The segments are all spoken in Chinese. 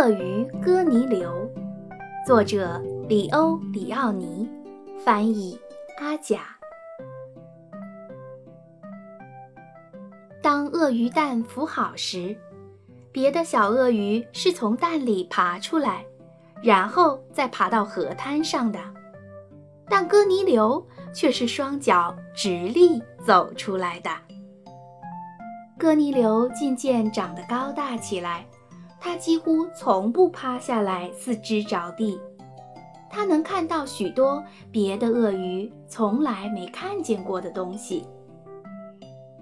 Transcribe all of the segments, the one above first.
鳄鱼哥尼流，作者里欧·里奥尼，翻译阿甲。当鳄鱼蛋孵好时，别的小鳄鱼是从蛋里爬出来，然后再爬到河滩上的，但哥尼流却是双脚直立走出来的。哥尼流渐渐长得高大起来。它几乎从不趴下来，四肢着地。它能看到许多别的鳄鱼从来没看见过的东西。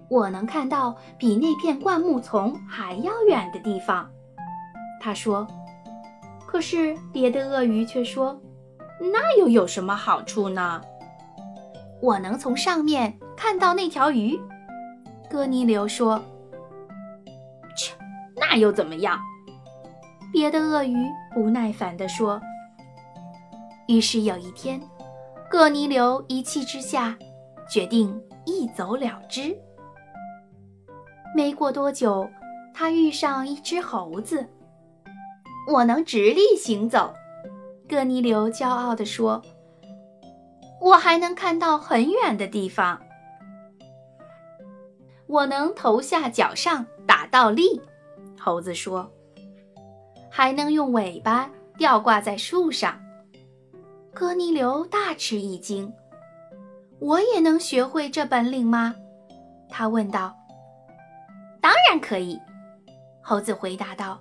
我能看到比那片灌木丛还要远的地方，他说。可是别的鳄鱼却说：“那又有什么好处呢？”我能从上面看到那条鱼，哥尼流说。切，那又怎么样？别的鳄鱼不耐烦地说。于是有一天，哥尼流一气之下，决定一走了之。没过多久，他遇上一只猴子。我能直立行走，哥尼流骄傲地说。我还能看到很远的地方。我能头下脚上打倒立，猴子说。还能用尾巴吊挂在树上。哥尼流大吃一惊：“我也能学会这本领吗？”他问道。“当然可以。”猴子回答道，“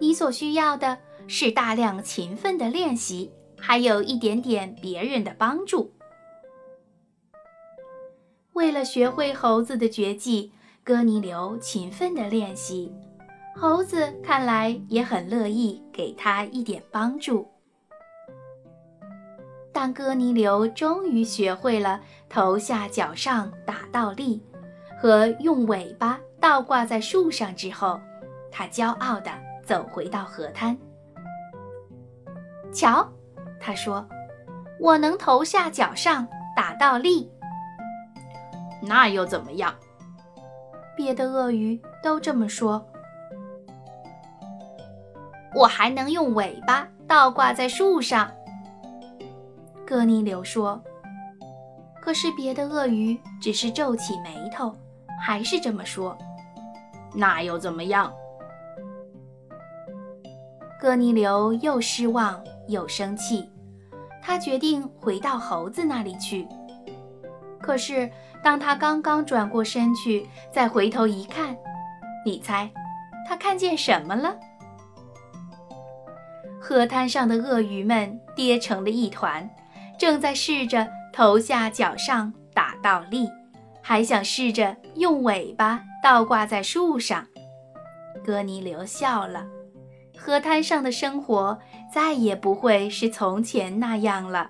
你所需要的是大量勤奋的练习，还有一点点别人的帮助。”为了学会猴子的绝技，哥尼流勤奋地练习。猴子看来也很乐意给他一点帮助。当哥尼流终于学会了头下脚上打倒立和用尾巴倒挂在树上之后，他骄傲地走回到河滩。瞧，他说：“我能头下脚上打倒立。”那又怎么样？别的鳄鱼都这么说。我还能用尾巴倒挂在树上，哥尼流说。可是别的鳄鱼只是皱起眉头，还是这么说。那又怎么样？哥尼流又失望又生气，他决定回到猴子那里去。可是当他刚刚转过身去，再回头一看，你猜，他看见什么了？河滩上的鳄鱼们跌成了一团，正在试着头下脚上打倒立，还想试着用尾巴倒挂在树上。哥尼流笑了，河滩上的生活再也不会是从前那样了。